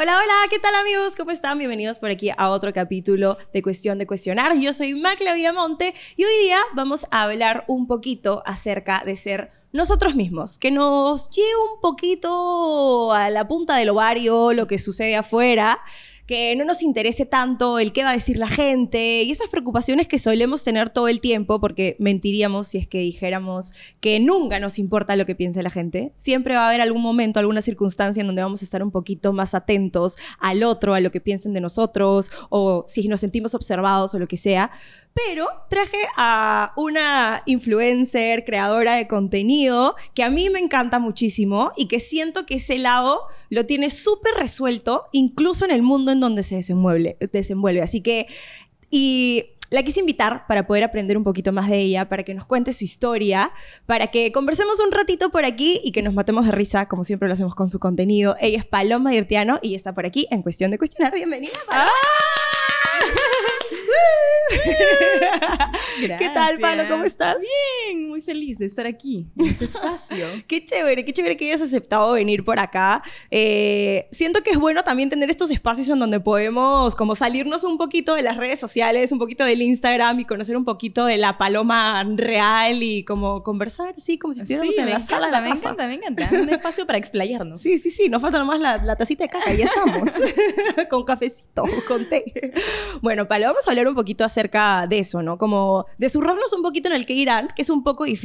Hola, hola, ¿qué tal amigos? ¿Cómo están? Bienvenidos por aquí a otro capítulo de Cuestión de Cuestionar. Yo soy Macla Villamonte y hoy día vamos a hablar un poquito acerca de ser nosotros mismos, que nos lleve un poquito a la punta del ovario lo que sucede afuera que no nos interese tanto el qué va a decir la gente y esas preocupaciones que solemos tener todo el tiempo, porque mentiríamos si es que dijéramos que nunca nos importa lo que piense la gente. Siempre va a haber algún momento, alguna circunstancia en donde vamos a estar un poquito más atentos al otro, a lo que piensen de nosotros, o si nos sentimos observados o lo que sea. Pero traje a una influencer, creadora de contenido, que a mí me encanta muchísimo y que siento que ese lado lo tiene súper resuelto, incluso en el mundo en donde se desenvuelve. desenvuelve. Así que, y la quise invitar para poder aprender un poquito más de ella, para que nos cuente su historia, para que conversemos un ratito por aquí y que nos matemos de risa, como siempre lo hacemos con su contenido. Ella es Paloma Irtiano y está por aquí en Cuestión de Cuestionar. Bienvenida, Paloma. ¿Qué tal, Palo? ¿Cómo estás? Bien, feliz de estar aquí, en este espacio. qué chévere, qué chévere que hayas aceptado venir por acá. Eh, siento que es bueno también tener estos espacios en donde podemos como salirnos un poquito de las redes sociales, un poquito del Instagram y conocer un poquito de la paloma real y como conversar, sí, como si estuviéramos en la sala de la me encanta, me encanta. Un espacio para explayarnos. Sí, sí, sí. Nos falta nomás la, la tacita de caca y ya estamos. con cafecito, con té. Bueno, Palo, vamos a hablar un poquito acerca de eso, ¿no? Como de zurrarnos un poquito en el que irán, que es un poco difícil,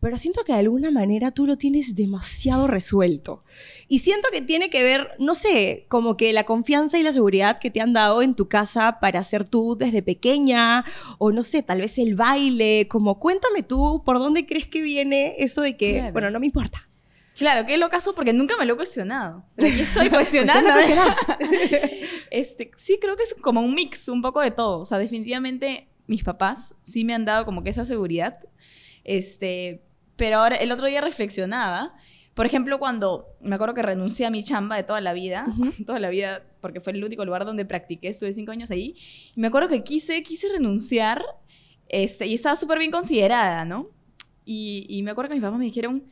pero siento que de alguna manera tú lo tienes demasiado resuelto. Y siento que tiene que ver, no sé, como que la confianza y la seguridad que te han dado en tu casa para ser tú desde pequeña, o no sé, tal vez el baile, como cuéntame tú por dónde crees que viene eso de que, bueno, no me importa. Claro, qué locazo porque nunca me lo he cuestionado. Pero aquí estoy cuestionando. este, sí, creo que es como un mix, un poco de todo. O sea, definitivamente mis papás sí me han dado como que esa seguridad. Este, pero ahora, el otro día reflexionaba. Por ejemplo, cuando me acuerdo que renuncié a mi chamba de toda la vida, toda la vida, porque fue el único lugar donde practiqué, estuve cinco años ahí, y me acuerdo que quise, quise renunciar, este, y estaba súper bien considerada, ¿no? Y, y me acuerdo que mis papás me dijeron,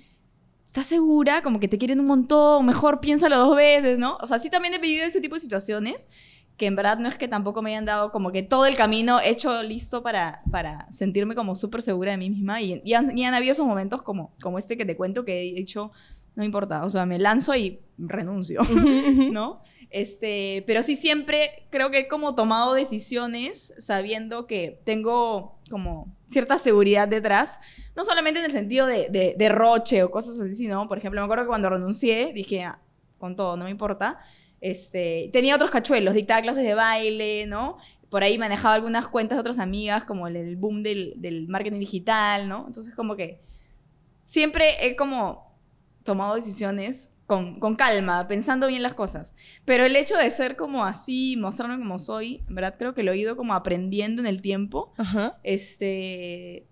¿estás segura? Como que te quieren un montón, mejor piénsalo dos veces, ¿no? O sea, sí también he vivido ese tipo de situaciones, que en verdad no es que tampoco me hayan dado como que todo el camino hecho listo para, para sentirme como súper segura de mí misma. Y, y, han, y, han, habido esos momentos como, como este que te cuento que he dicho, no importa, o sea, me lanzo y renuncio, ¿no? Este, pero sí siempre creo que he como tomado decisiones sabiendo que tengo como cierta seguridad detrás, no solamente en el sentido de, de, de roche o cosas así, sino, por ejemplo, me acuerdo que cuando renuncié dije, ah, con todo, no me importa, este, tenía otros cachuelos, dictaba clases de baile, ¿no? Por ahí manejaba algunas cuentas de otras amigas, como el, el boom del, del, marketing digital, ¿no? Entonces, como que siempre he como tomado decisiones con, con, calma, pensando bien las cosas. Pero el hecho de ser como así, mostrarme como soy, en verdad creo que lo he ido como aprendiendo en el tiempo. Ajá. Este...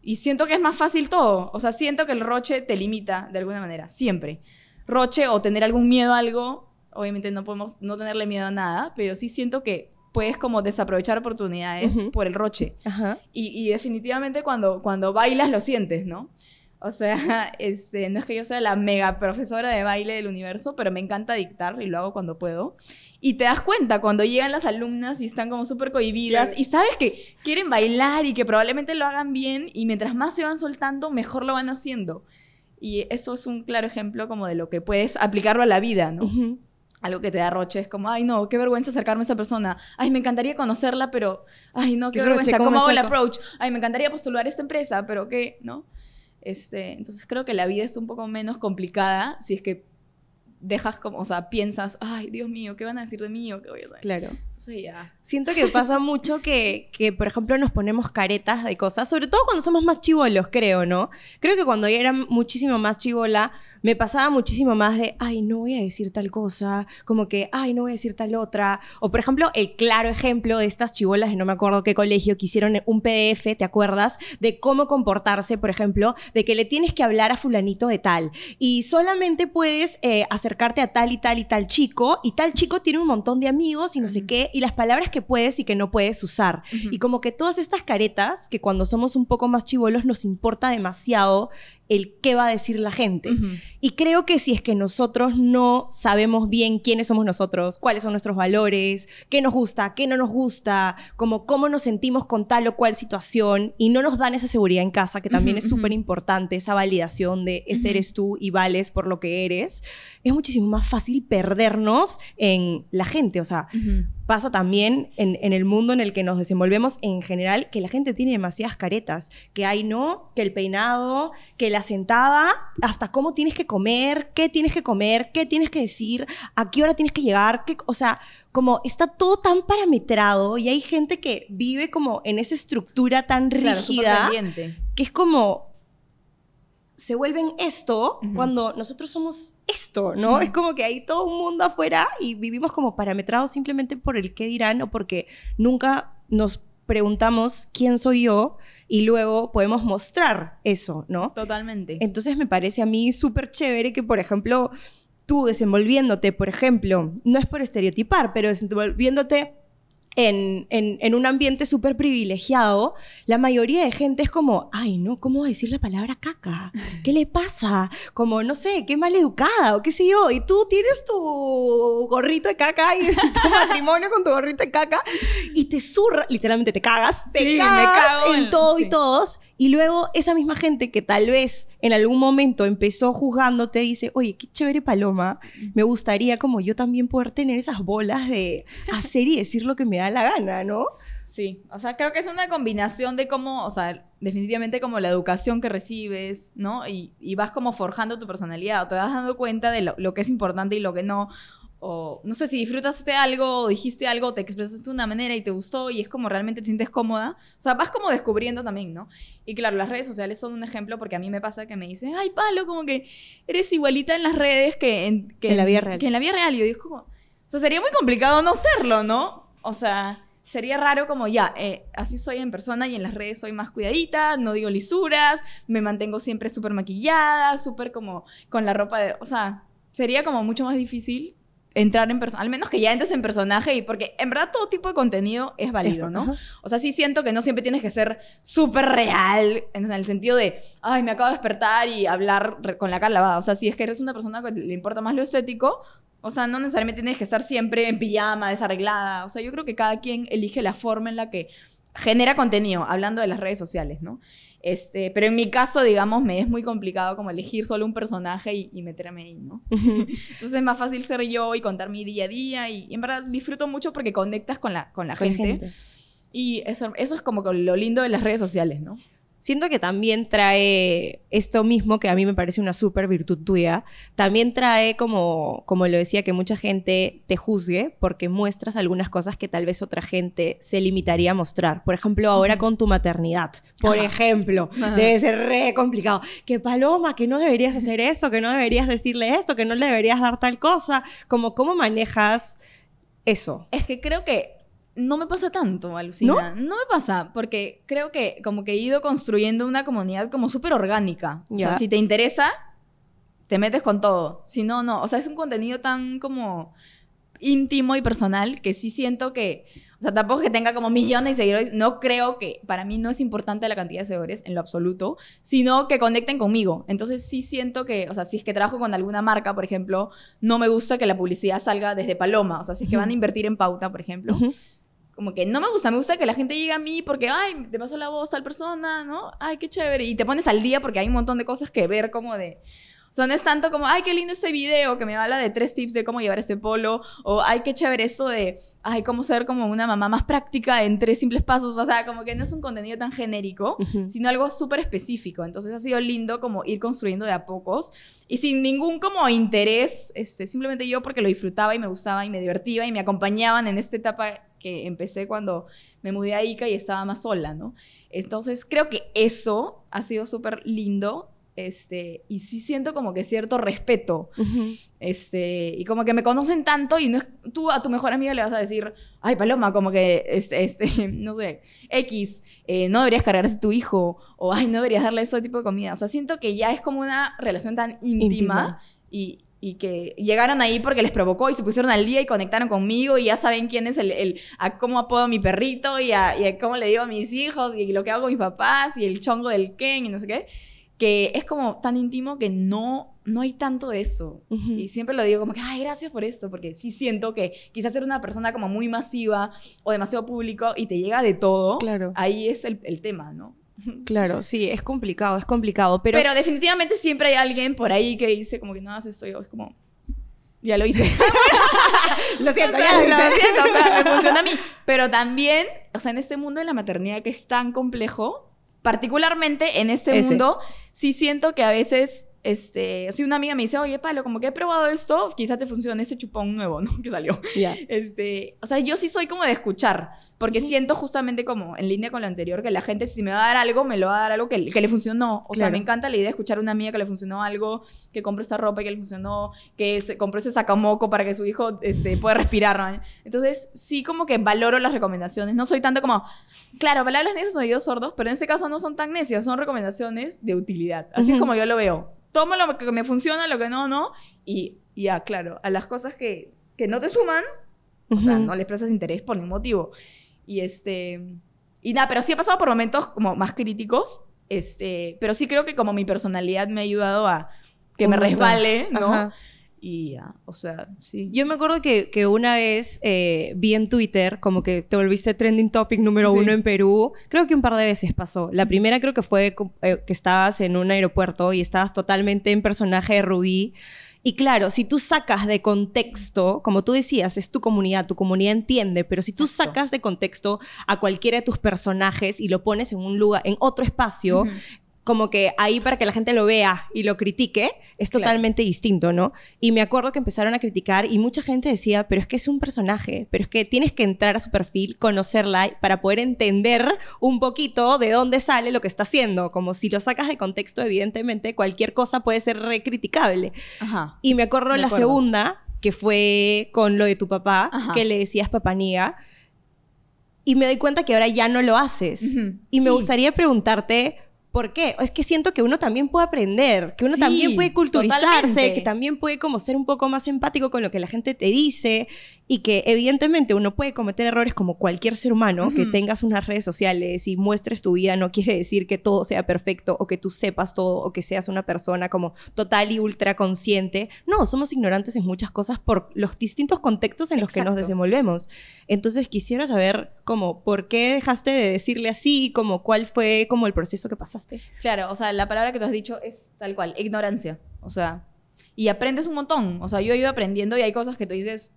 Y siento que es más fácil todo. O sea, siento que el roche te limita de alguna manera, siempre. Roche o tener algún miedo a algo obviamente no podemos no tenerle miedo a nada, pero sí siento que puedes como desaprovechar oportunidades uh -huh. por el roche. -huh. y, y, definitivamente cuando, cuando bailas lo sientes, ¿no? O sea, este, no es que yo sea la mega profesora de baile del universo, pero me encanta dictar y lo hago cuando puedo. Y te das cuenta cuando llegan las alumnas y están como súper cohibidas y sabes que quieren bailar y que probablemente lo hagan bien y mientras más se van soltando, mejor lo van haciendo. Y eso es un claro ejemplo como de lo que puedes aplicarlo a la vida, ¿no? Uh -huh algo que te da roche, es como, ay no, qué vergüenza acercarme a esa persona, ay me encantaría conocerla, pero, ay no, qué, qué vergüenza, ¿cómo, hago el approach? Ay me encantaría postular a esta empresa, pero qué, ¿no? Este, entonces creo que la vida es un poco menos complicada si es que dejas como, o sea, piensas, ay, Dios mío, ¿qué van a decir de mí o qué voy a hacer? Claro. Entonces ya. Siento que pasa mucho que, que, por ejemplo, nos ponemos caretas de cosas, sobre todo cuando somos más chivolos, creo, ¿no? Creo que cuando yo era muchísimo más chivola, me pasaba muchísimo más de, ay, no voy a decir tal cosa, como que, ay, no voy a decir tal otra. O, por ejemplo, el claro ejemplo de estas chivolas de no me acuerdo qué colegio que hicieron un PDF, ¿te acuerdas? De cómo comportarse, por ejemplo, de que le tienes que hablar a fulanito de tal. Y solamente puedes eh, acercarte a tal y tal y tal chico, y tal chico tiene un montón de amigos y no sé qué, y las palabras que puedes y que no puedes usar. Y como que todas estas caretas, que cuando somos un poco más chivolos nos importa demasiado el qué va a decir la gente. Y creo que si es que nosotros no sabemos bien quiénes somos nosotros, cuáles son nuestros valores, qué nos gusta, qué no nos gusta, como cómo nos sentimos con tal o cual situación y no nos dan esa seguridad en casa, que también es súper importante, esa validación de ese eres tú y vales por lo que eres, es muchísimo más fácil perdernos en la gente. O sea, pasa también en, en, el mundo en el que nos desenvolvemos en general, que la gente tiene demasiadas caretas, que hay no, que el peinado, que la sentada, hasta cómo tienes que comer, qué tienes que comer, qué tienes que decir, a qué hora tienes que llegar, qué, o sea, como está todo tan parametrado y hay gente que vive como en esa estructura tan rígida, que es como se vuelven esto cuando nosotros somos esto, ¿no? Es como que hay todo un mundo afuera y vivimos como parametrados simplemente por el qué dirán o porque nunca nos preguntamos quién soy yo y luego podemos mostrar eso, ¿no? Totalmente. Entonces me parece a mí súper chévere que, por ejemplo, tú desenvolviéndote, por ejemplo, no es por estereotipar, pero desenvolviéndote en, en, un ambiente súper privilegiado, la mayoría de gente es como, ay, no, ¿cómo va a decir la palabra caca? ¿Qué le pasa? Como, no sé, qué mal educada o qué sé yo. Y tú tienes tu gorrito de caca y tu matrimonio con tu gorrito de caca y te zurra, literalmente te cagas, te cagas en todo y todos. Y luego esa misma gente que tal vez en algún momento empezó juzgándote dice, oye, qué chévere paloma, me gustaría como yo también poder tener esas bolas de hacer y decir lo que me da la gana, ¿no? Sí, o sea, creo que es una combinación de cómo, o sea, definitivamente como la educación que recibes, ¿no? Y, vas como forjando tu personalidad, o te das dando cuenta de lo, lo, que es importante y lo que no o no sé si disfrutaste algo o dijiste algo, te expresaste de una manera y te gustó y es como realmente te sientes cómoda. O sea, vas como descubriendo también, ¿no? Y claro, las redes sociales son un ejemplo porque a mí me pasa que me dicen, ay, Palo, como que eres igualita en las redes que en, que en la vida real. Que en la vida real. Y yo digo, como, o sea, sería muy complicado no serlo, ¿no? O sea, sería raro como ya, eh, así soy en persona y en las redes soy más cuidadita, no digo lisuras, me mantengo siempre súper maquillada, súper como con la ropa de, o sea, sería como mucho más difícil entrar en persona, al menos que ya entres en personaje y porque en verdad todo tipo de contenido es válido, ¿no? O sea, sí siento que no siempre tienes que ser súper real en el sentido de, ay, me acabo de despertar y hablar con la cara lavada. O sea, si es que eres una persona que le importa más lo estético, o sea, no necesariamente tienes que estar siempre en pijama, desarreglada. O sea, yo creo que cada quien elige la forma en la que genera contenido, hablando de las redes sociales, ¿no? Este, pero en mi caso, digamos, me es muy complicado como elegir solo un personaje y, meterme ahí, ¿no? Entonces es más fácil ser yo y contar mi día a día y, en verdad disfruto mucho porque conectas con la, con la gente. Y eso, eso es como lo lindo de las redes sociales, ¿no? Siento que también trae esto mismo, que a mí me parece una súper virtud tuya, también trae como, como lo decía, que mucha gente te juzgue porque muestras algunas cosas que tal vez otra gente se limitaría a mostrar. Por ejemplo, ahora con tu maternidad, por ejemplo, debe ser re complicado. Que Paloma, que no deberías hacer eso, que no deberías decirle esto, que no le deberías dar tal cosa. Como, ¿cómo manejas eso? Es que creo que no me pasa tanto, alucina. ¿No? me pasa, porque creo que como que he ido construyendo una comunidad como súper orgánica. O sea, si te interesa, te metes con todo. Si no, no. O sea, es un contenido tan como íntimo y personal que sí siento que, o sea, tampoco que tenga como millones de seguidores, no creo que, para mí no es importante la cantidad de seguidores en lo absoluto, sino que conecten conmigo. Entonces sí siento que, o sea, si es que trabajo con alguna marca, por ejemplo, no me gusta que la publicidad salga desde Paloma, o sea, si es que van a invertir en pauta, por ejemplo como que no me gusta, me gusta que la gente llegue a mí porque, ay, te pasó la voz tal persona, ¿no? Ay, qué chévere. Y te pones al día porque hay un montón de cosas que ver como de... Sea, no es tanto como, ay, qué lindo este video que me habla de tres tips de cómo llevar este polo, o ay, qué chévere esto de, ay, cómo ser como una mamá más práctica en tres simples pasos. O sea, como que no es un contenido tan genérico, sino algo súper específico. Entonces ha sido lindo como ir construyendo de a pocos y sin ningún como interés, este, simplemente yo porque lo disfrutaba y me gustaba y me divertía y me acompañaban en esta etapa que empecé cuando me mudé a Ica y estaba más sola, ¿no? Entonces creo que eso ha sido súper lindo este, y sí siento como que cierto respeto, este, y como que me conocen tanto y no es, tú a tu mejor amiga le vas a decir, ay Paloma, como que, este, este no sé, X, eh, no deberías cargarse tu hijo, o ay, no deberías darle ese tipo de comida, o sea, siento que ya es como una relación tan íntima, y, y que llegaron ahí porque les provocó y se pusieron al día y conectaron conmigo y ya saben quién es el, el a cómo apodo a mi perrito y a, y a, cómo le digo a mis hijos y lo que hago con mis papás y el chongo del Ken y no sé qué que es como tan íntimo que no, no hay tanto de eso. Y siempre lo digo como que, ay, gracias por esto, porque sí siento que quizás ser una persona como muy masiva o demasiado público y te llega de todo, claro. ahí es el, el tema, ¿no? Claro, sí, es complicado, es complicado, pero... Pero definitivamente siempre hay alguien por ahí que dice como que no haces esto, yo es como... Ya lo hice. lo siento, ya lo hice. Lo siento, o sea, me funciona a mí. Pero también, o sea, en este mundo de la maternidad que es tan complejo, particularmente en este mundo, sí siento que a veces este, si una amiga me dice, oye, Palo, como que he probado esto, quizá te funcione este chupón nuevo, ¿no? Que salió. Este, o sea, yo sí soy como de escuchar, porque siento justamente como en línea con lo anterior, que la gente si me va a dar algo, me lo va a dar algo que, que le funcionó. O sea, me encanta la idea de escuchar a una amiga que le funcionó algo, que compró esta ropa y que le funcionó, que se, compró ese sacamoco para que su hijo este, pueda respirar, ¿no? Entonces, sí como que valoro las recomendaciones. No soy tanto como, claro, palabras necias son oídos sordos, pero en ese caso no son tan necias, son recomendaciones de utilidad. Así es como yo lo veo tomo lo que me funciona, lo que no, no. Y ya, claro, a las cosas que, que no te suman, o sea, no les prestas interés por ningún motivo. Y este. Y nada, pero sí he pasado por momentos como más críticos. Este, pero sí creo que como mi personalidad me ha ayudado a que me resbale, ¿no? Y ya, o sea, sí. Yo me acuerdo que, que una vez eh, vi en Twitter como que te volviste trending topic número uno en Perú. Creo que un par de veces pasó. La primera creo que fue eh, que estabas en un aeropuerto y estabas totalmente en personaje de Rubí. Y claro, si tú sacas de contexto, como tú decías, es tu comunidad, tu comunidad entiende, pero si tú sacas de contexto a cualquiera de tus personajes y lo pones en un lugar, en otro espacio, como que ahí para que la gente lo vea y lo critique, es totalmente distinto, ¿no? Y me acuerdo que empezaron a criticar y mucha gente decía, pero es que es un personaje, pero es que tienes que entrar a su perfil, conocerla para poder entender un poquito de dónde sale lo que está haciendo. Como si lo sacas de contexto, evidentemente, cualquier cosa puede ser recriticable. Ajá. Y me acuerdo la segunda, que fue con lo de tu papá, que le decías papanía. Y me doy cuenta que ahora ya no lo haces. Y me gustaría preguntarte, ¿Por qué? Es que siento que uno también puede aprender, que uno también puede culturizarse, que también puede como ser un poco más empático con lo que la gente te dice y que evidentemente uno puede cometer errores como cualquier ser humano, que tengas unas redes sociales y muestres tu vida no quiere decir que todo sea perfecto o que tú sepas todo o que seas una persona como total y ultra consciente. No, somos ignorantes en muchas cosas por los distintos contextos en los que nos desenvolvemos. Entonces quisiera saber como por qué dejaste de decirle así, como cuál fue como el proceso que pasaste. Claro, o sea, la palabra que tú has dicho es tal cual, ignorancia. O sea, y aprendes un montón. O sea, yo he ido aprendiendo y hay cosas que tú dices,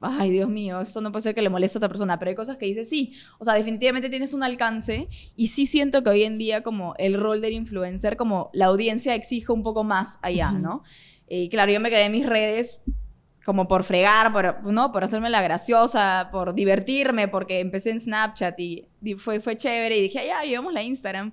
ay, Dios mío, esto no puede ser que le moleste a otra persona, pero hay cosas que dices, sí, o sea, definitivamente tienes un alcance y sí siento que hoy en día como el rol del influencer, como la audiencia exige un poco más allá, ¿no? Y claro, yo me creé mis redes como por fregar, por, ¿no? por hacerme la graciosa, por divertirme, porque empecé en Snapchat y, fue, chévere y dije, ya, llevamos la Instagram.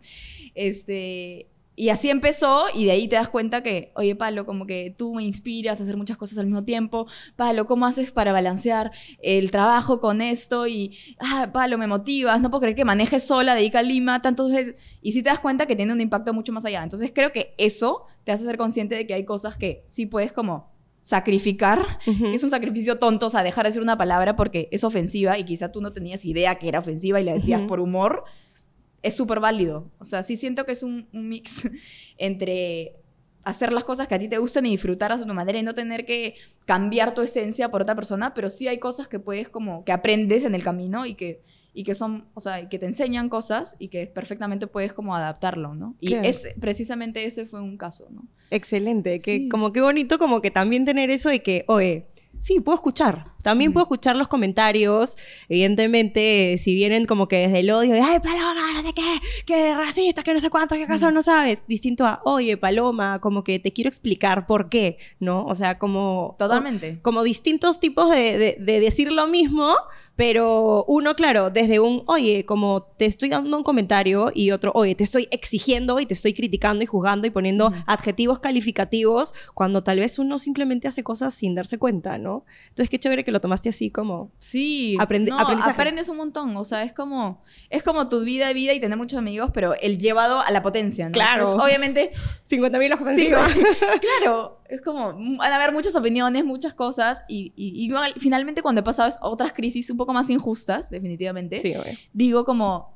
Este, y así empezó y de ahí te das cuenta que, oye, Palo, como que tú me inspiras a hacer muchas cosas al mismo tiempo. Palo, ¿cómo haces para balancear el trabajo con esto? Y, ah, Palo, me motivas, no puedo creer que manejes sola de Ica a Lima tantas veces. Y sí te das cuenta que tiene un impacto mucho más allá. Entonces creo que eso te hace ser consciente de que hay cosas que sí puedes como sacrificar, es un sacrificio tonto, o sea, dejar de decir una palabra porque es ofensiva y quizá tú no tenías idea que era ofensiva y la decías por humor es súper válido. O sea, sí siento que es un, mix entre hacer las cosas que a ti te gustan y disfrutarlas a tu manera y no tener que cambiar tu esencia por otra persona, pero sí hay cosas que puedes como, que aprendes en el camino y que, y que son, o sea, que te enseñan cosas y que perfectamente puedes como adaptarlo, ¿no? Y Claro. es, precisamente ese fue un caso, ¿no? Excelente, que Sí. como que bonito como que también tener eso de que, oye, sí, puedo escuchar. También Mm. puedo escuchar los comentarios. Evidentemente, si vienen como que desde el odio, de, ay, Paloma, no sé qué, que racista, que no sé cuánto, que acaso no sabes. Distinto a, oye, Paloma, como que te quiero explicar por qué, ¿no? O sea, como... Totalmente. como distintos tipos de, de- de decir lo mismo, pero uno, claro, desde un, oye, como te estoy dando un comentario y otro, oye, te estoy exigiendo y te estoy criticando y juzgando y poniendo Ujú. adjetivos calificativos cuando tal vez uno simplemente hace cosas sin darse cuenta, ¿no? Entonces, qué chévere que lo tomaste así como... Sí, no, aprendes un montón, o sea, es como, es como tu vida de vida y tener muchos amigos, pero el llevado a la potencia, ¿no? Claro. Entonces, obviamente, 50 mil ojos Sí, encima. claro, es como, van a haber muchas opiniones, muchas cosas, y, y- finalmente cuando he pasado otras crisis un poco más injustas, definitivamente, Sí, digo como,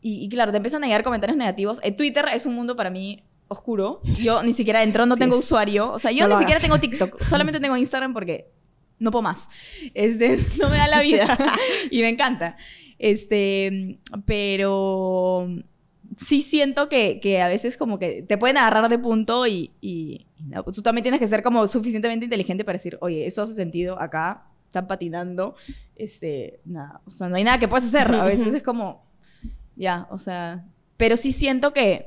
y, y claro, te empiezan a llegar comentarios negativos. En Twitter es un mundo para mí oscuro. Yo ni siquiera entro, no Sí tengo usuario. O sea, yo No ni siquiera hagas. tengo TikTok, solamente tengo Instagram porque no puedo más. Este, no me da la vida y me encanta. Este, pero sí siento que, que a veces como que te pueden agarrar de punto y, y- no, tú también tienes que ser como suficientemente inteligente para decir, oye, eso hace sentido acá, están patinando, este, nada, o sea, no hay nada que puedas hacer. A veces es como, ya, o sea, pero sí siento que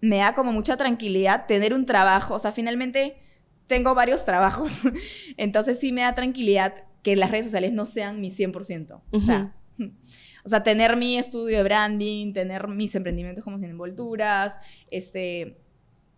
me da como mucha tranquilidad tener un trabajo, o sea, finalmente tengo varios trabajos, entonces sí me da tranquilidad que las redes sociales no sean mi 100%. O sea, o sea, tener mi estudio de branding, tener mis emprendimientos como sin envolturas, este,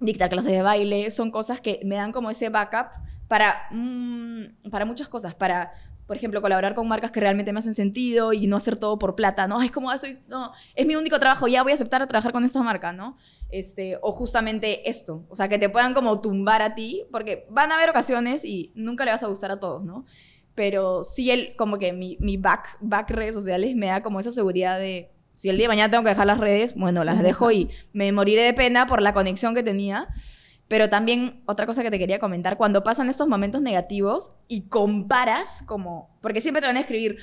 dictar clases de baile, son cosas que me dan como ese backup para, mm, para muchas cosas, para, por ejemplo, colaborar con marcas que realmente me hacen sentido y no hacer todo por plata, ¿no? Es como, ah, soy, no, es mi único trabajo, ya voy a aceptar a trabajar con esta marca, ¿no? Este, o justamente esto, o sea, que te puedan como tumbar a ti, porque van a haber ocasiones y nunca le vas a gustar a todos, ¿no? Pero sí, el, como que mi, mi back, back redes sociales me da como esa seguridad de, si el día de mañana tengo que dejar las redes, bueno, las dejo y me moriré de pena por la conexión que tenía. Pero también otra cosa que te quería comentar, cuando pasan estos momentos negativos y comparas como, porque siempre te van a escribir,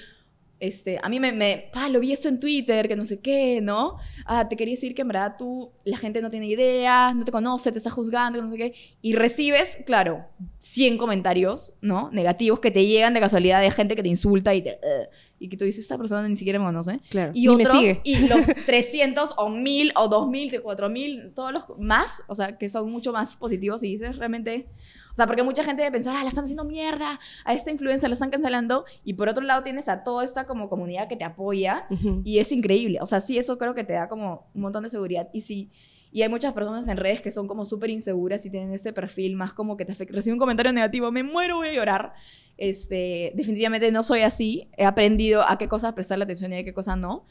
este, a mí me, me ah, lo vi esto en Twitter, que no sé qué, ¿no? Ah, te quería decir que en verdad tú, la gente no tiene idea, no te conoce, te está juzgando, no sé qué, y recibes, claro, 100 comentarios, ¿no? Negativos que te llegan de casualidad de gente que te insulta y te... "Ugh", y que tú dices, esta persona ni siquiera me conoce. Claro. Y Ni me otros, sigue. y los 300 o 1000 o 2000, 4000, todos los más, o sea, que son mucho más positivos y dices realmente, o sea, porque mucha gente debe pensar, ah, la están haciendo mierda, a esta influencer la están cancelando, y por otro lado tienes a toda esta como comunidad que te apoya, Ujú. y es increíble, o sea, sí, eso creo que te da como un montón de seguridad, y sí, y hay muchas personas en redes que son como súper inseguras y tienen este perfil más como que te afecta, recibe un comentario negativo, me muero, voy a llorar, este, definitivamente no soy así. He aprendido a qué cosas prestarle atención y a qué cosas no.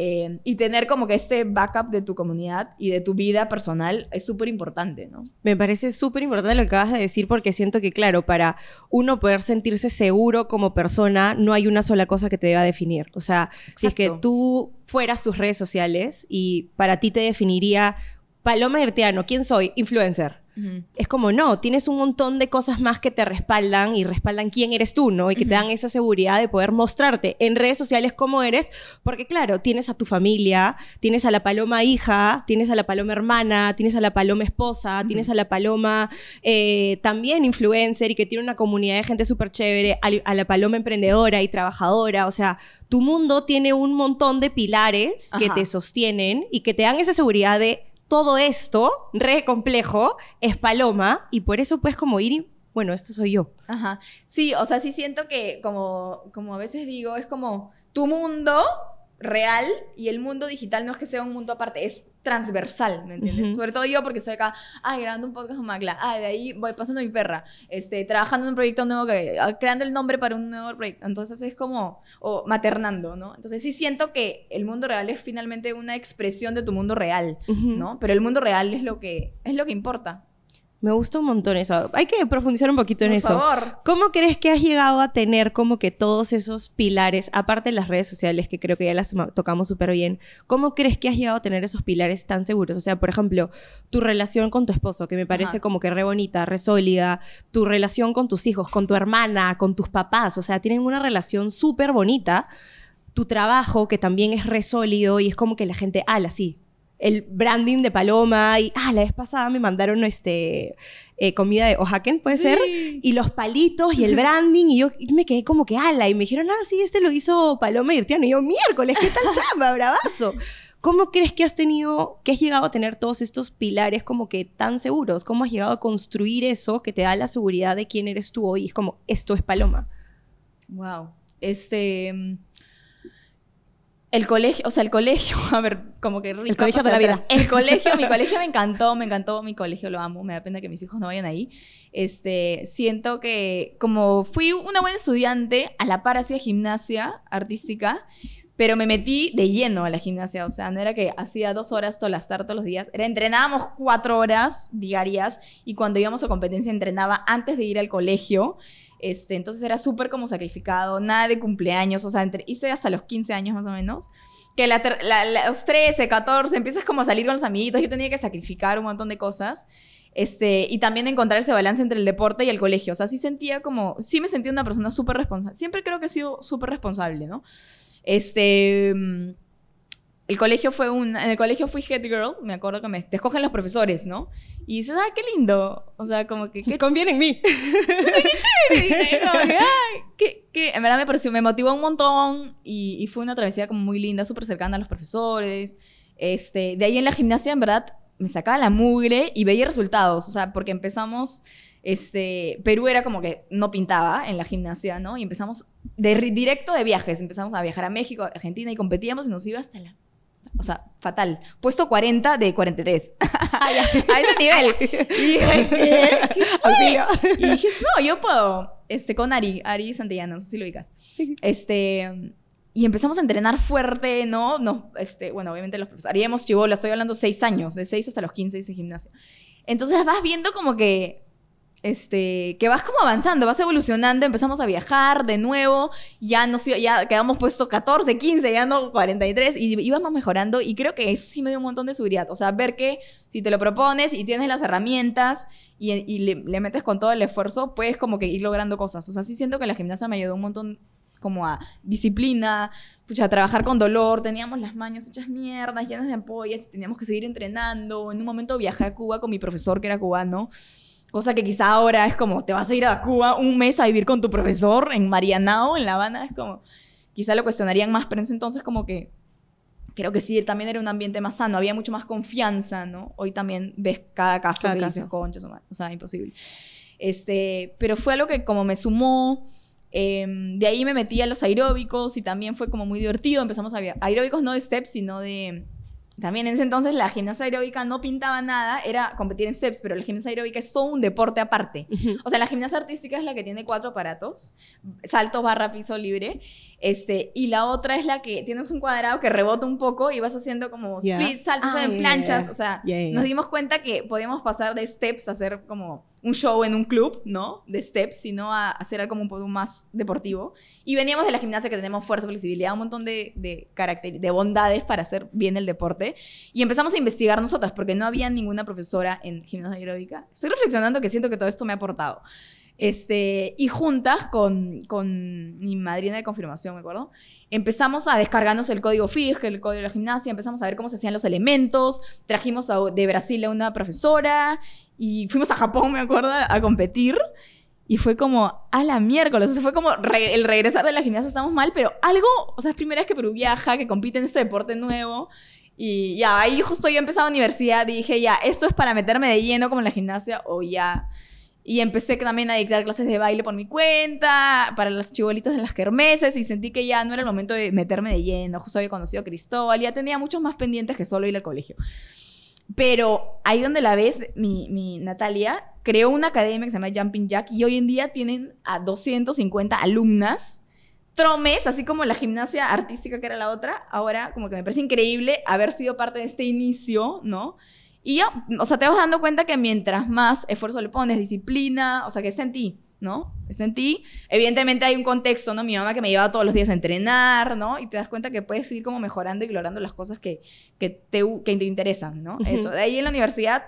Eh, y tener como que este backup de tu comunidad y de tu vida personal es súper importante, ¿no? Me parece súper importante lo que acabas de decir porque siento que, claro, para uno poder sentirse seguro como persona, no hay una sola cosa que te deba definir. O sea, si es que Exacto. tú fueras tus redes sociales y para ti te definiría Paloma Irteano, ¿quién soy? Influencer. Es como, no, tienes un montón de cosas más que te respaldan y respaldan quién eres tú, ¿no? Y que te dan esa seguridad de poder mostrarte en redes sociales cómo eres, porque claro, tienes a tu familia, tienes a la paloma hija, tienes a la paloma hermana, tienes a la paloma esposa, tienes a la paloma eh, también influencer y que tiene una comunidad de gente súper chévere, a, la paloma emprendedora y trabajadora, o sea, tu mundo tiene un montón de pilares que te sostienen y que te dan esa seguridad de todo esto, re complejo, es paloma y por eso puedes como ir y, bueno, esto soy yo. Ajá. Sí, o sea, sí siento que como, como a veces digo, es como tu mundo real y el mundo digital no es que sea un mundo aparte, es transversal, ¿me entiendes? Sobre todo yo porque estoy acá, ay, grabando un podcast con Magla, ay, de ahí voy pasando mi perra, este, trabajando en un proyecto nuevo, que, ah, creando el nombre para un nuevo proyecto, entonces es como, o maternando, ¿no? Entonces sí siento que el mundo real es finalmente una expresión de tu mundo real, ¿no? Pero el mundo real es lo que, es lo que importa. Me gusta un montón eso. Hay que profundizar un poquito en Por eso. favor. ¿Cómo crees que has llegado a tener como que todos esos pilares, aparte de las redes sociales, que creo que ya las tocamos súper bien, ¿cómo crees que has llegado a tener esos pilares tan seguros? O sea, por ejemplo, tu relación con tu esposo, que me parece Ajá. como que re bonita, re sólida, tu relación con tus hijos, con tu hermana, con tus papás, o sea, tienen una relación súper bonita. tu trabajo, que también es re sólido y es como que la gente, ala, sí, el branding de Paloma y, ah, la vez pasada me mandaron este, eh, comida de Oaxaca, puede ser, y los palitos y el branding y yo me quedé como que, ala, y me dijeron, ah, sí, este lo hizo Paloma y Irtiano, y yo, miércoles, ¿qué tal chamba, bravazo? ¿Cómo crees que has tenido, que has llegado a tener todos estos pilares como que tan seguros? ¿Cómo has llegado a construir eso que te da la seguridad de quién eres tú hoy? Es como, esto es Paloma. Wow. Este el colegio, o sea, el colegio, a ver, como que... El colegio de la vida. El colegio, mi colegio me encantó, me encantó, mi colegio lo amo, me da pena que mis hijos no vayan ahí. Este, siento que como fui una buena estudiante, a la par hacía gimnasia artística, pero me metí de lleno a la gimnasia, o sea, no era que hacía dos horas todas las tardes, todos los días, era entrenábamos cuatro horas diarias y cuando íbamos a competencia entrenaba antes de ir al colegio. Este, entonces era súper como sacrificado, nada de cumpleaños, o sea, entre, hice hasta los 15 años más o menos, que la, los 13, 14, empiezas como a salir con los amiguitos, yo tenía que sacrificar un montón de cosas, este, y también encontrar ese balance entre el deporte y el colegio, o sea, sí sentía como, sí me sentía una persona súper responsable, siempre creo que he sido súper responsable, ¿no? Este el colegio fue un, en el colegio fui head girl, me acuerdo que me te escogen los profesores, ¿no? Y dices, ah, qué lindo, o sea, como que... ¿qué? Conviene en mí. ¡Qué chévere! como que, ay, qué, En verdad me pareció, me motivó un montón y, y fue una travesía como muy linda, súper cercana a los profesores. Este, de ahí en la gimnasia, en verdad, me sacaba la mugre y veía resultados, o sea, porque empezamos... Este, Perú era como que no pintaba en la gimnasia, ¿no? Y empezamos de, directo de viajes, empezamos a viajar a México, a Argentina y competíamos y nos iba hasta la o sea, fatal. Puesto 40 de 43. a ese nivel. Y dije, ¿qué? ¿Qué y dije, no, yo puedo. Este, con Ari, Ari Santillana, no sé si lo ubicas. Este, y empezamos a entrenar fuerte, ¿no? no este, bueno, obviamente los profesores. Haríamos chivola, estoy hablando seis años, de 6 hasta los 15 hice gimnasio. Entonces vas viendo como que este, que vas como avanzando, vas evolucionando, empezamos a viajar de nuevo, ya, nos, ya quedamos puesto 14, 15, ya no 43, y íbamos mejorando, y creo que eso sí me dio un montón de seguridad, o sea, ver que si te lo propones y tienes las herramientas y, le, metes con todo el esfuerzo, puedes como que ir logrando cosas, o sea, sí siento que la gimnasia me ayudó un montón como a disciplina, pucha, a trabajar con dolor, teníamos las manos hechas mierdas, llenas de ampollas, teníamos que seguir entrenando, en un momento viajé a Cuba con mi profesor que era cubano, Cosa que quizá ahora es como, te vas a ir a Cuba un mes a vivir con tu profesor en Marianao, en La Habana, es como, quizá lo cuestionarían más, pero en ese entonces como que, creo que sí, también era un ambiente más sano, había mucho más confianza, ¿no? Hoy también ves cada caso cada que caso. dices, conchas o sea, imposible. Este, pero fue algo que como me sumó, em, de ahí me metí a los aeróbicos y también fue como muy divertido, empezamos a ver aeróbicos no de steps, sino de también en ese entonces la gimnasia aeróbica no pintaba nada, era competir en steps, pero la gimnasia aeróbica es todo un deporte aparte. O sea, la gimnasia artística es la que tiene cuatro aparatos, salto, barra, piso libre, este, y la otra es la que tienes un cuadrado que rebota un poco y vas haciendo como split, saltos ah, en planchas, o sea, nos dimos cuenta que podíamos pasar de steps a hacer como un show en un club, ¿no? De steps, sino a hacer algo como un poco más deportivo. Y veníamos de la gimnasia que tenemos fuerza, flexibilidad, un montón de, de, de bondades para hacer bien el deporte. Y empezamos a investigar nosotras, porque no había ninguna profesora en gimnasia aeróbica. Estoy reflexionando que siento que todo esto me ha aportado. Este, y juntas con, con mi madrina de confirmación, me acuerdo, empezamos a descargarnos el código FIG, el código de la gimnasia, empezamos a ver cómo se hacían los elementos, trajimos de Brasil a una profesora y fuimos a Japón, me acuerdo, a competir. Y fue como, a la miércoles, o sea, fue como el regresar de la gimnasia, estamos mal, pero algo, o sea, es primera vez que Perú viaja, que compite en este deporte nuevo. Y ya, ahí justo yo empezaba universidad, dije, ya, esto es para meterme de lleno como en la gimnasia, o ya y empecé también a dictar clases de baile por mi cuenta, para las chibolitas de las kermeses, y sentí que ya no era el momento de meterme de lleno. Justo había conocido a Cristóbal, ya tenía muchos más pendientes que solo ir al colegio. Pero ahí donde la ves, mi, mi Natalia creó una academia que se llama Jumping Jack y hoy en día tienen a 250 alumnas tromes, así como la gimnasia artística que era la otra, ahora como que me parece increíble haber sido parte de este inicio, ¿no? Y ya, o sea, te vas dando cuenta que mientras más esfuerzo le pones, disciplina, o sea, que es en ti, ¿no? Es en ti. Evidentemente hay un contexto, ¿no? Mi mamá que me llevaba todos los días a entrenar, ¿no? Y te das cuenta que puedes ir como mejorando y logrando las cosas que, que, te, que te interesan, ¿no? Eso. De ahí en la universidad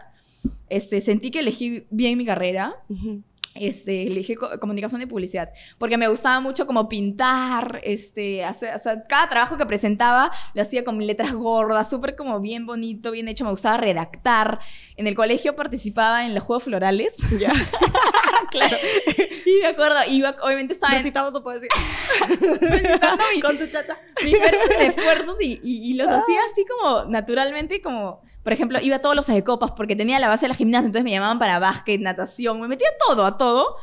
este, sentí que elegí bien mi carrera. Este, elegí co- comunicación y publicidad, porque me gustaba mucho como pintar, este, hacer, o sea, cada trabajo que presentaba lo hacía con letras gordas, súper como bien bonito, bien hecho, me gustaba redactar. En el colegio participaba en los juegos florales. Ya. claro. Y de acuerdo, iba, obviamente estaba Recitando tu poesía. mi- Con tu chata. mis de esfuerzos y, y- y los hacía así como naturalmente, como, por ejemplo, iba a todos los copas porque tenía la base de la gimnasia, entonces me llamaban para básquet, natación, me metía todo, a todo.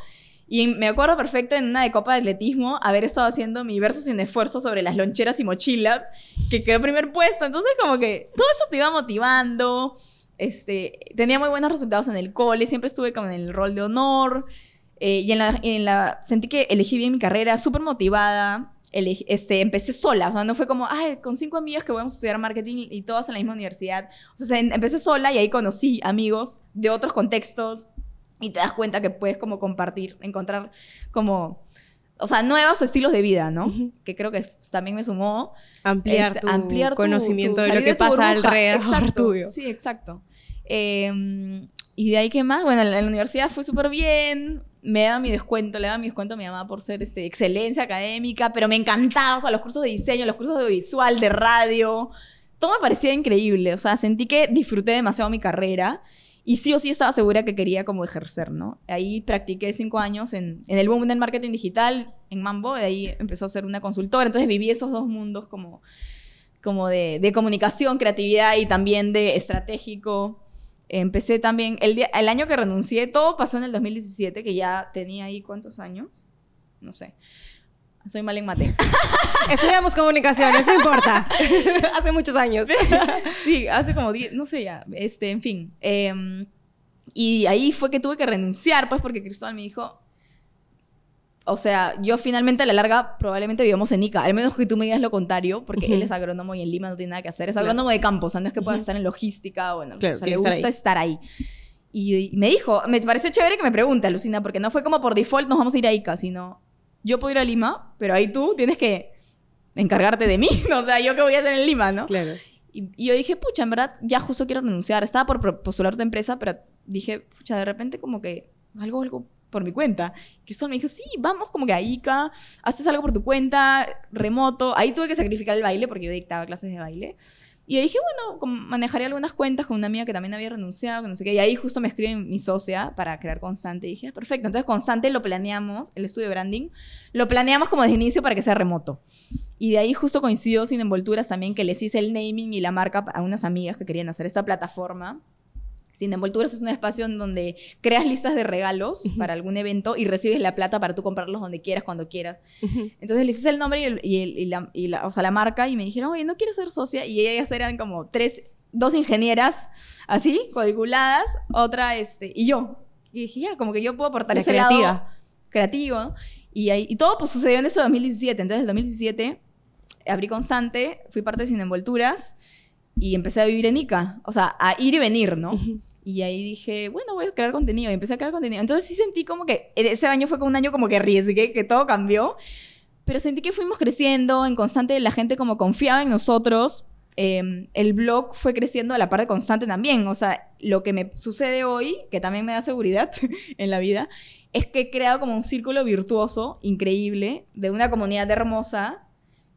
Y me acuerdo perfecto en una de copa de atletismo haber estado haciendo mi verso sin esfuerzo sobre las loncheras y mochilas, que quedó primer puesto. Entonces, como que todo eso te iba motivando. Este, tenía muy buenos resultados en el cole, siempre estuve como en el rol de honor. eh, y en la, en la, sentí que elegí bien mi carrera, súper motivada. Este, empecé sola, o sea, no fue como, ay, con cinco amigas que vamos a estudiar marketing y todas en la misma universidad. O sea, en- empecé sola y ahí conocí amigos de otros contextos y te das cuenta que puedes como compartir, encontrar como, o sea, nuevos estilos de vida, ¿no? Que creo que también me sumó Ampliar es tu ampliar tu- conocimiento tu- de lo que tu pasa alrededor Exacto. tuyo. Sí, exacto. Eh, y de ahí, ¿qué más? Bueno, en la, la universidad fue súper bien. Me daba mi descuento, le daba mi descuento a mi mamá por ser este, excelencia académica, pero me encantaba, o sea, los cursos de diseño, los cursos de audiovisual, de radio, todo me parecía increíble, o sea, sentí que disfruté demasiado mi carrera y sí o sí estaba segura que quería como ejercer, ¿no? Ahí practiqué cinco años en, en el boom del marketing digital, en Mambo, de ahí empezó a ser una consultora, entonces viví esos dos mundos como, como de, de comunicación, creatividad y también de estratégico. Empecé también, el, día, el año que renuncié, todo pasó en el 2017, que ya tenía ahí cuántos años, no sé. Soy mal en mate. Estudiamos comunicaciones, no importa. Hace muchos años. sí, hace como 10, no sé ya, este, en fin. Em, y ahí fue que tuve que renunciar, pues, porque Cristóbal me dijo, o sea, yo finalmente a la larga probablemente vivamos en Ica, al menos que tú me digas lo contrario, porque Ujú. él es agrónomo y en Lima no tiene nada que hacer, es Claro. agrónomo de campo, o sea, no es que pueda Ujú. estar en logística, bueno, Claro, o sea, le gusta estar ahí. estar ahí. Y, y me dijo, me pareció chévere que me pregunte, Alucina, porque no fue como por default nos vamos a ir a Ica, sino yo puedo ir a Lima, pero ahí tú tienes que encargarte de mí, o sea, yo qué voy a hacer en Lima, ¿no? Claro. Y, y yo dije, pucha, en verdad, ya justo quiero renunciar. Estaba por postular de empresa, pero dije, pucha, de repente como que algo, algo por mi cuenta. Cristóbal me dijo, sí, vamos como que a ICA, haces algo por tu cuenta, remoto. Ahí tuve que sacrificar el baile porque yo dictaba clases de baile. Y dije, bueno, manejaré algunas cuentas con una amiga que también había renunciado, que no sé qué. Y ahí justo me escribe mi socia para crear Constante. Y dije, perfecto. Entonces, Constante lo planeamos, el estudio de branding, lo planeamos como de inicio para que sea remoto. Y de ahí justo coincidió sin envolturas también que les hice el naming y la marca a unas amigas que querían hacer esta plataforma. Sin envolturas es un espacio en donde creas listas de regalos para algún evento y recibes la plata para tú comprarlos donde quieras, cuando quieras. Ujú. Entonces les hice el nombre y, el- y el- y la, y la- o sea, la marca y me dijeron, oye, ¿no quieres ser socia? Y ellas eran como tres, dos ingenieras así, cuadriculadas, otra, este, y yo. Y dije, ya, como que yo puedo aportar La ese creativa. lado creativo. Y, ahí, y todo pues, sucedió en este 2017. Entonces, el 2017 abrí Constante, fui parte de Sin Envolturas y empecé a vivir en Ica. O sea, a ir y venir, ¿no? Y ahí dije, bueno, voy a crear contenido. Y empecé a crear contenido. Entonces sí sentí como que ese año fue como un año como que arriesgué, que todo cambió. Pero sentí que fuimos creciendo en constante, la gente como confiaba en nosotros. Eh, el blog fue creciendo a la par de constante también. O sea, lo que me sucede hoy, que también me da seguridad en la vida, es que he creado como un círculo virtuoso, increíble, de una comunidad hermosa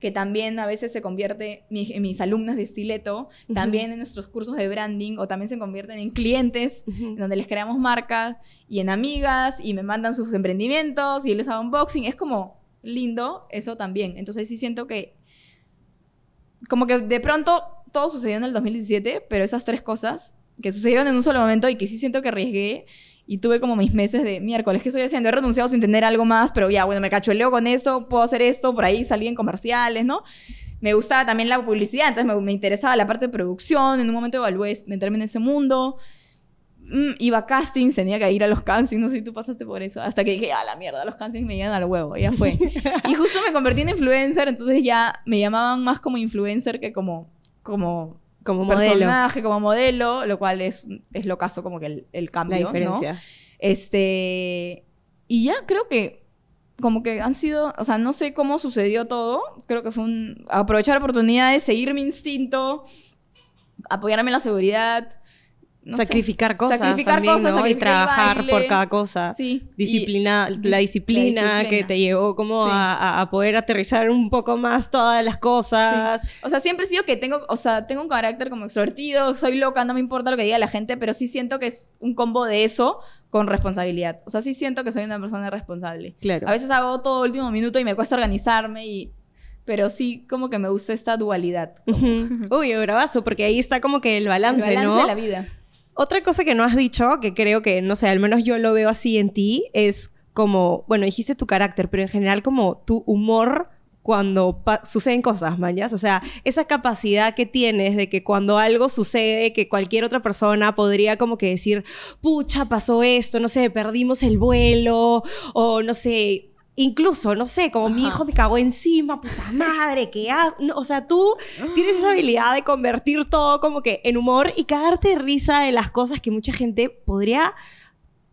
que también a veces se convierte mi- en mis alumnas de estileto, también en nuestros cursos de branding o también se convierten en clientes donde les creamos marcas y en amigas y me mandan sus emprendimientos y yo les hago unboxing. Es como lindo eso también. Entonces sí siento que como que de pronto todo sucedió en el 2017, pero esas tres cosas que sucedieron en un solo momento y que sí siento que arriesgué y tuve como mis meses de miércoles, ¿qué estoy haciendo? He renunciado sin tener algo más, pero ya, bueno, me cachuleo con esto, puedo hacer esto, por ahí salí en comerciales, ¿no? Me gustaba también la publicidad, entonces me, me interesaba la parte de producción, en un momento evalué meterme en ese mundo. Mm, iba a castings, tenía que ir a los castings, no sé si tú pasaste por eso, hasta que dije, a la mierda, los castings me llegan al huevo, ya fue. y justo me convertí en influencer, entonces ya me llamaban más como influencer que como, como Como modelo. personaje, como modelo, lo cual es, es lo caso como que el, el La cambio, ¿no? diferencia. Este, y ya creo que como que han sido, o sea, no sé cómo sucedió todo, creo que fue un aprovechar oportunidades, seguir mi instinto, apoyarme en la seguridad no sé, sacrificar cosas. Sacrificar también, cosas, ¿no? y sacrificar el trabajar baile. por cada cosa. Sí. Disciplina, y- la dis- disciplina, la que disciplina. te llevó como Sí. a, a- poder aterrizar un poco más todas las cosas. O sea, siempre he sido que tengo, o sea, tengo un carácter como extrovertido, soy loca, no me importa lo que diga la gente, pero sí siento que es un combo de eso con responsabilidad. O sea, sí siento que soy una persona responsable. Claro. A veces hago todo último minuto y me cuesta organizarme y pero sí como que me gusta esta dualidad. Uy, bravazo, porque ahí está como que el El balance, balance ¿no? de la vida. Otra cosa que no has dicho, que creo que, no sé, al menos yo lo veo así en ti, es como, bueno, dijiste tu carácter, pero en general como tu humor cuando suceden cosas, mañas. O sea, esa capacidad que tienes de que cuando algo sucede, que cualquier otra persona podría como que decir, pucha, pasó esto, no sé, perdimos el vuelo, o no sé. Incluso, no sé, como mi hijo me cagó encima, puta madre, ¿qué ha-?" No, o sea, tú tienes esa habilidad de convertir todo como que en humor y cagarte de risa de las cosas que mucha gente podría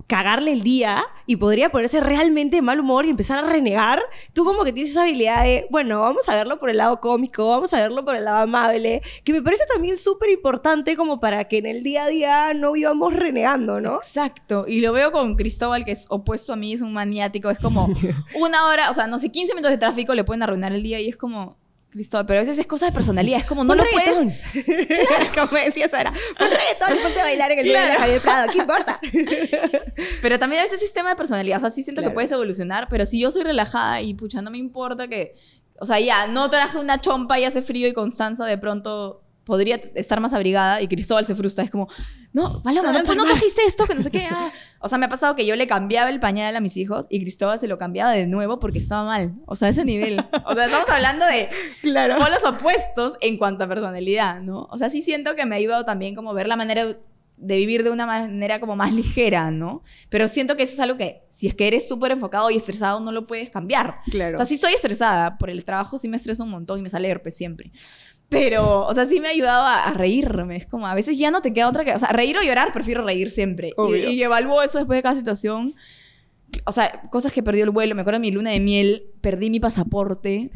cagarle el día y podría ponerse realmente de mal humor y empezar a renegar. Tú como que tienes esa habilidad de, bueno, vamos a verlo por el lado cómico, vamos a verlo por el lado amable, que me parece también súper importante como para que en el día a día no vivamos renegando, ¿no? Exacto. Y lo veo con Cristóbal, que es opuesto a mí, es un maniático. Es como una hora, o sea, no sé, 15 minutos de tráfico le pueden arruinar el día y es como, Cristóbal, pero a veces es cosa de personalidad. Es como, no lo puedes. reggaetón. como decías ahora, pon reggaetón y ponte a bailar en el video de Claro. Javier Prado, ¿qué importa? Pero también a veces es tema de personalidad. O sea, sí siento Claro. que puedes evolucionar, pero si yo soy relajada y pucha, no me importa que. O sea, ya, no traje una chompa y hace frío y Constanza de pronto podría estar más abrigada y Cristóbal se frustra. Es como, no, Paloma, no, no trajiste esto, que no sé qué. ah". O sea, me ha pasado que yo le cambiaba el pañal a mis hijos y Cristóbal se lo cambiaba de nuevo porque estaba mal. O sea, ese nivel. O sea, estamos hablando de Claro. polos opuestos en cuanto a personalidad, ¿no? O sea, sí siento que me ha ayudado también como ver la manera de vivir de una manera como más ligera, ¿no? Pero siento que eso es algo que si es que eres súper enfocado y estresado no lo puedes cambiar. Claro. O sea, sí soy estresada por el trabajo, sí me estreso un montón y me sale herpes siempre. Pero, o sea, sí me ha ayudado a, a reírme. Es como, a veces ya no te queda otra que... O sea, reír o llorar, prefiero reír siempre. Y, Obvio. y evalúo eso después de cada situación. O sea, cosas que perdí el vuelo. Me acuerdo de mi luna de miel. Perdí mi pasaporte.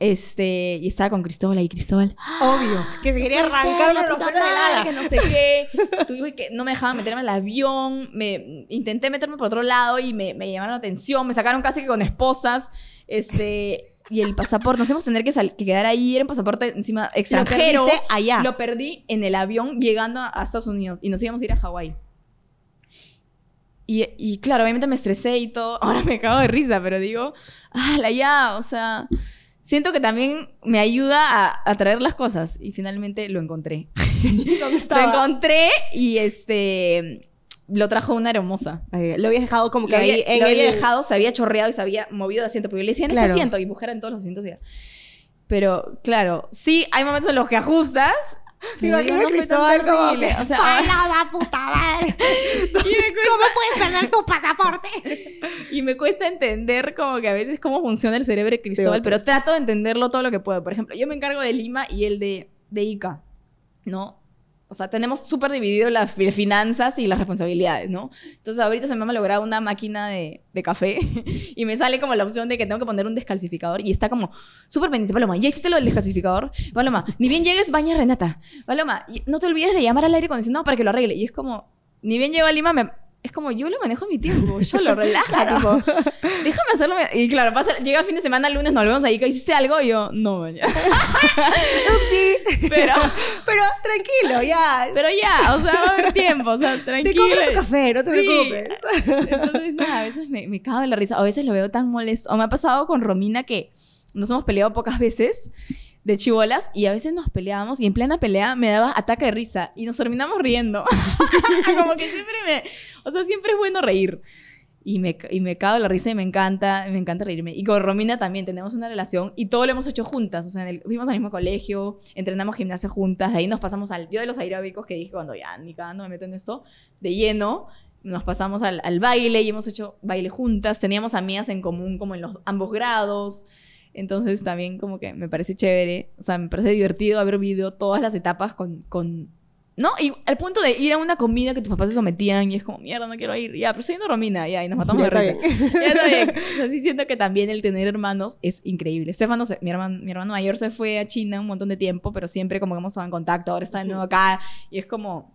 Este... Y estaba con Cristóbal ahí. Cristóbal... Obvio. Que se quería la los pelos del ala. Que no sé qué. Tuve que, no me dejaban meterme al avión. Me, intenté meterme por otro lado y me, me llamaron la atención. Me sacaron casi que con esposas. Este. Y el pasaporte, nos íbamos a tener que, que quedar ahí. Era un pasaporte encima extranjero. perdiste allá. Lo perdí en el avión llegando a, Estados Unidos. Y nos íbamos a ir a Hawái. Y, y claro, obviamente me estresé y todo. Ahora me cago de risa, pero digo, ah, la ya, o sea, siento que también me ayuda a, a traer las cosas. Y finalmente lo encontré. ¿Dónde Lo estaba? encontré y este lo trajo una hermosa. Eh, Lo habías dejado como que Lo había, ahí en lo había el- dejado, se había chorreado y se había movido de asiento. Porque yo le decía en Claro. ese asiento y mujer en todos los asientos. ya. Pero claro, sí, hay momentos en los que ajustas. Me imagino no tan Cristóbal como O sea, ¡Paloma, puta madre! ¿Cómo puedes perder tu pasaporte? Y me cuesta entender como que a veces cómo funciona el cerebro de Cristóbal, pero trato de entenderlo todo lo que puedo. Por ejemplo, yo me encargo de Lima y él de, de Ica, ¿no? O sea, tenemos súper dividido las fi- finanzas y las responsabilidades, ¿no? Entonces ahorita se me ha logrado una máquina de, café y me sale como la opción de que tengo que poner un descalcificador y está como súper pendiente. Paloma, ¿ya hiciste lo del descalcificador? Paloma, ni bien llegues, baña Renata. Paloma, no te olvides de llamar al aire acondicionado para que lo arregle. Y es como, ni bien llego a Lima, me... Es como, yo lo manejo mi tiempo, yo lo relaja, tipo, déjame hacerlo. Y claro, pasa, llega el fin de semana, el lunes, nos volvemos ahí, ¿hiciste algo? Y yo, no, mañana. Upsi. Pero, Pero tranquilo, ya. pero ya, o sea, va a haber tiempo, o sea, Te tranquilo. compro tu café, no te Sí. preocupes. Entonces, nada, a veces me, me cago en la risa, a veces lo veo tan molesto. O me ha pasado con Romina que nos hemos peleado pocas veces de chivolas y a veces nos peleábamos y en plena pelea me daba ataque de risa y nos terminamos riendo. Como que siempre me... O sea, siempre es bueno reír. Y me, y me cago la risa y me encanta, me encanta reírme. Y con Romina también tenemos una relación y todo lo hemos hecho juntas. O sea, el- fuimos al mismo colegio, entrenamos gimnasia juntas, de ahí nos pasamos al... Yo de los aeróbicos que dije cuando ya ni cagando me meto en esto, de lleno, nos pasamos al, al baile y hemos hecho baile juntas. Teníamos amigas en común como en los ambos grados. Entonces también como que me parece chévere. O sea, me parece divertido haber vivido todas las etapas con... con ¿No? Y al punto de ir a una comida que tus papás se sometían y es como, mierda, no quiero ir. Ya, pero estoy yendo Romina, ya, y nos matamos Ya de risa. Ya está bien. O sea, sí siento que también el tener hermanos es increíble. Estefano, se- mi, hermano, mi hermano mayor se fue a China un montón de tiempo, pero siempre como que hemos estado en contacto. Ahora está de nuevo acá y es como...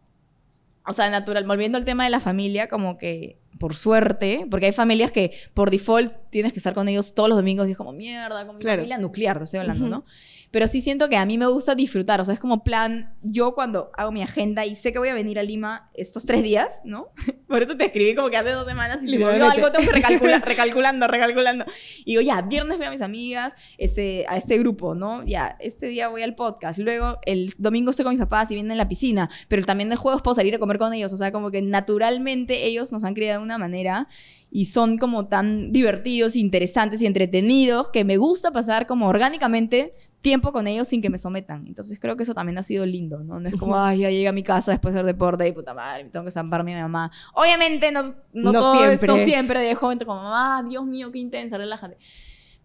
o sea, natural, volviendo al tema de la familia, como que por suerte, porque hay familias que por default tienes que estar con ellos todos los domingos y es como mierda, con mi Claro. familia nuclear, te estoy hablando, Ujú. ¿no? Pero sí siento que a mí me gusta disfrutar, o sea, es como plan, yo cuando hago mi agenda y sé que voy a venir a Lima estos tres días, ¿no? Por eso te escribí como que hace dos semanas y si me olvidó algo tengo que recalcular, recalculando, recalculando. Y digo, ya, viernes veo a mis amigas, este, a este grupo, ¿no? Ya, este día voy al podcast, luego el domingo estoy con mis papás y vienen en la piscina, pero también el jueves puedo salir a comer con ellos, o sea, como que naturalmente ellos nos han criado una manera y son como tan divertidos, interesantes y entretenidos que me gusta pasar como orgánicamente tiempo con ellos sin que me sometan. Entonces creo que eso también ha sido lindo, ¿no? No es como, ay, ya llegué a mi casa después de hacer deporte y puta madre, me tengo que zamparme a mi mamá. Obviamente no, no, No todo es- siempre. no siempre de joven como, mamá, Dios mío, qué intensa, relájate.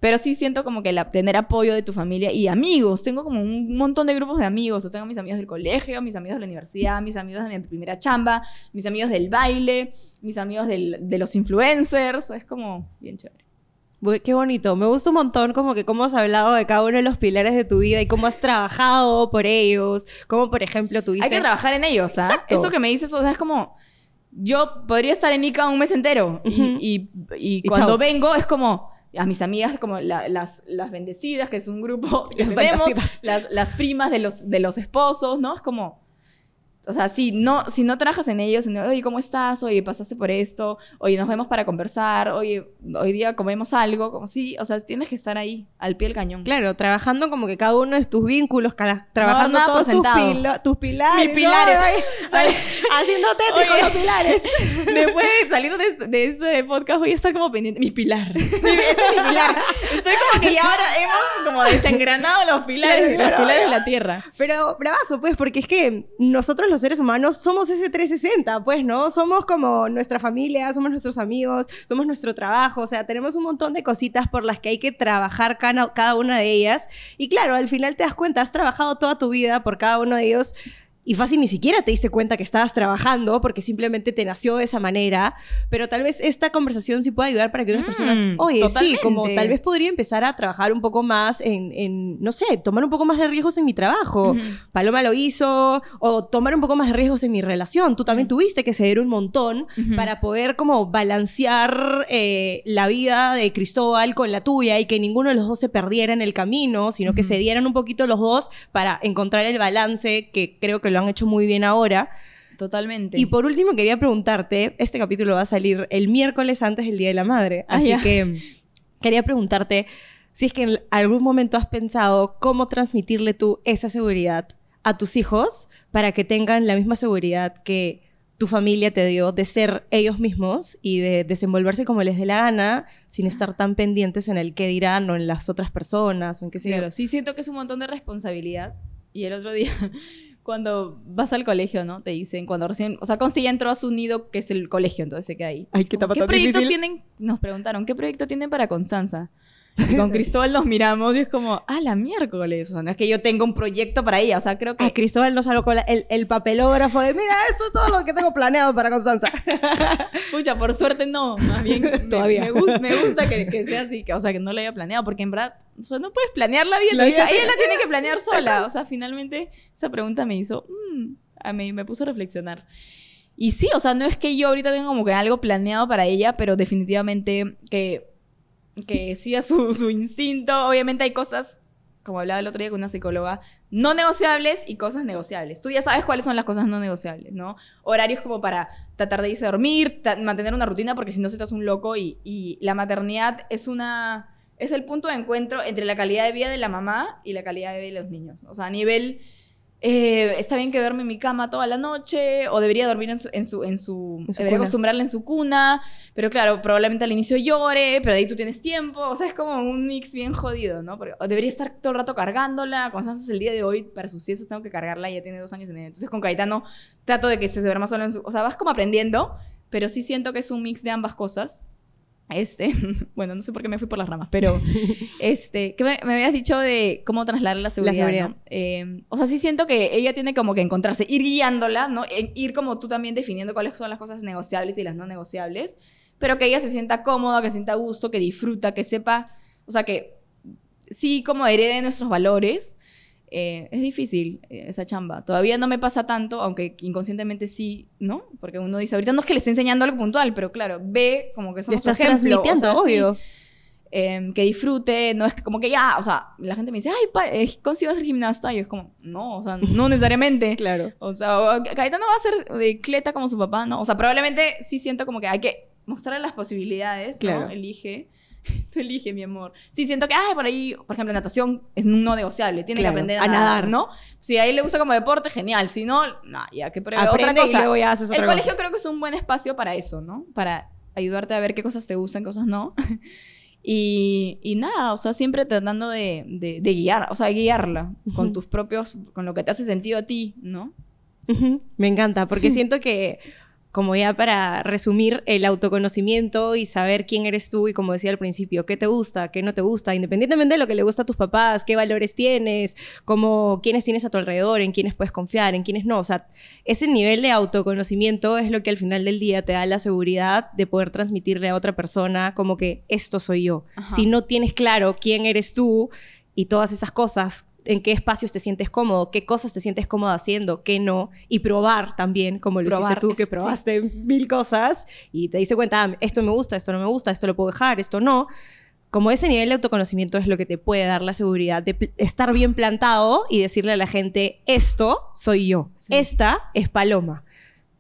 Pero sí siento como que la, tener apoyo de tu familia y amigos. Tengo como un montón de grupos de amigos. Tengo mis amigos del colegio, mis amigos de la universidad, mis amigos de mi primera chamba, mis amigos del baile, mis amigos del- de los influencers. Es como bien chévere. Qué bonito, me gusta un montón como que cómo has hablado de cada uno de los pilares de tu vida y cómo has trabajado por ellos, como por ejemplo tuviste... Hay que trabajar en ellos, ¿ah? Exacto. Eso que me dices, o sea, es como... Yo podría estar en Ica un mes entero. y- Ujú. y, y Y cuando chao. vengo es como... A mis amigas, como la- las, las bendecidas, que es un grupo que Las tenemos, las, las primas de los, de los esposos, ¿no? Es como... O sea, si no, si no trabajas en ellos, en, oye, ¿cómo estás? Oye, pasaste por esto. Oye, nos vemos para conversar. Oye, hoy día comemos algo. Como sí, o sea, tienes que estar ahí, al pie del cañón. Claro, trabajando como que cada uno de tus vínculos, cala- trabajando por todos tus, pila- tus pilares. Mis pilares. ¿no? Ay, haciendo tétrico Oye. los pilares. Después de salir de, este- de ese podcast voy a estar como pendiente. Mi pilar. Mi- ese es mi pilar. Estoy como que ya ahora hemos como desengranado los pilares, Claro, los pilares de la tierra. Pero bravazo, pues, porque es que nosotros los seres humanos somos ese 360, pues, ¿no? Somos como nuestra familia, somos nuestros amigos, somos nuestro trabajo, o sea, tenemos un montón de cositas por las que hay que trabajar cada, una de ellas. Y claro, al final te das cuenta, has trabajado toda tu vida por cada uno de ellos. Y fácil ni siquiera te diste cuenta que estabas trabajando porque simplemente te nació de esa manera. Pero tal vez esta conversación sí puede ayudar para que otras Mm, personas, oye, sí, como totalmente. tal vez podría empezar a trabajar un poco más en, en, no sé, tomar un poco más de riesgos en mi trabajo. Paloma lo hizo, o tomar un poco más de riesgos en mi relación. Tú también tuviste que ceder un montón para poder como balancear eh, la vida de Cristóbal con la tuya y que ninguno de los dos se perdiera en el camino, sino que Ujú. cedieran un poquito los dos para encontrar el balance que creo que lo han hecho muy bien ahora. Totalmente. Y por último quería preguntarte, este capítulo va a salir el miércoles antes del Día de la Madre, Ah, así que quería preguntarte si es que en algún momento has pensado cómo transmitirle tú esa seguridad a tus hijos para que tengan la misma seguridad que tu familia te dio de ser ellos mismos y de desenvolverse como les dé la gana sin estar tan pendientes en el qué dirán o en las otras personas o en qué. Claro, sí siento que es un montón de responsabilidad. Y el otro día, cuando vas al colegio, ¿no? Te dicen, cuando recién, o sea, Consti ya entró a su nido, que es el colegio, entonces se queda ahí. Ay, qué etapa tan proyecto difícil. tienen? Nos preguntaron, ¿qué proyecto tienen para Constanza? Y con Cristóbal nos miramos y es como, ah, la miércoles. O sea, no es que yo tenga un proyecto para ella. O sea, creo que A Cristóbal nos salió con la- el, el papelógrafo de, mira, esto es todo lo que tengo planeado para Constanza. Pucha, por suerte no, más bien me- Todavía. Me, gus- me gusta que, que sea así, que, o sea, que no lo haya planeado, porque en verdad, o sea, no puedes planear la vida, La vida ella, ella la tiene que planear sola, o sea, finalmente esa pregunta me hizo, mm, a mí me puso a reflexionar. Y sí, o sea, no es que yo ahorita tenga como que algo planeado para ella, pero definitivamente que, que siga su, instinto, obviamente hay cosas, como hablaba el otro día con una psicóloga, no negociables y cosas negociables. Tú ya sabes cuáles son las cosas no negociables, ¿no? Horarios como para tratar de irse a dormir, mantener una rutina, porque si no se hace un loco y, y la maternidad es una... Es el punto de encuentro entre la calidad de vida de la mamá y la calidad de vida de los niños. O sea, a nivel... eh, está bien que duerme en mi cama toda la noche o debería dormir en su... En su, en su, En su debería cuna. acostumbrarla en su cuna, pero claro, probablemente al inicio llore, pero de ahí tú tienes tiempo. O sea, es como un mix bien jodido, ¿no? Porque o debería estar todo el rato cargándola. Constanza el día de hoy, para sus siestas tengo que cargarla, ya tiene dos años y medio. Entonces con Caetano trato de que se duerma solo en su... O sea, vas como aprendiendo, pero sí siento que es un mix de ambas cosas. Este, bueno, no sé por qué me fui por las ramas, pero este, que me, me habías dicho de cómo trasladar la seguridad. seguridad. ¿no? Eh, o sea, sí siento que ella tiene como que encontrarse, ir guiándola, ¿no? En- ir como tú también definiendo cuáles son las cosas negociables y las no negociables, pero que ella se sienta cómoda, que se sienta a gusto, que disfruta, que sepa, o sea, que sí como herede nuestros valores. Eh, es difícil eh, esa chamba. Todavía no me pasa tanto, aunque inconscientemente sí, ¿no? Porque uno dice, ahorita no es que le esté enseñando algo puntual, pero claro, ve como que somos estás ejemplo, o transmitiendo, sea, sí, obvio. em, que disfrute, no es que como que ya, o sea, la gente me dice, ay, pa, eh, a ser gimnasta, y es como, no, o sea, no necesariamente. Claro. O sea, o- Caetano va a ser de cleta como su papá, ¿no? O sea, probablemente sí siento como que hay que mostrarle las posibilidades, Claro. ¿no? Elige. Tú elige, mi amor. Sí, siento que, ay, por ahí, por ejemplo, natación es no negociable. Tiene Claro, que aprender a, a nadar. nadar, ¿no? Si a él le gusta como deporte, genial. Si no, no, ya que pruebe otra cosa. y luego ya haces El colegio creo que es un buen espacio para eso, ¿no? Para ayudarte a ver qué cosas te gustan, cosas no. Y, y nada, o sea, siempre tratando de, de- de guiar, o sea, guiarla con tus propios, con lo que te hace sentido a ti, ¿no? Me encanta, porque siento que, como ya para resumir, el autoconocimiento y saber quién eres tú y como decía al principio, qué te gusta, qué no te gusta, independientemente de lo que le gusta a tus papás, qué valores tienes, como quiénes tienes a tu alrededor, en quiénes puedes confiar, en quiénes no. O sea, ese nivel de autoconocimiento es lo que al final del día te da la seguridad de poder transmitirle a otra persona como que esto soy yo. Ajá. Si no tienes claro quién eres tú y todas esas cosas, en qué espacios te sientes cómodo, qué cosas te sientes cómodo haciendo, qué no, y probar también, como lo Probar, hiciste tú, que sí. probaste mil cosas y te diste cuenta, ah, esto me gusta, esto no me gusta, esto lo puedo dejar, esto no. Como ese nivel de autoconocimiento es lo que te puede dar la seguridad de estar bien plantado y decirle a la gente, esto soy yo, Sí. esta es Paloma.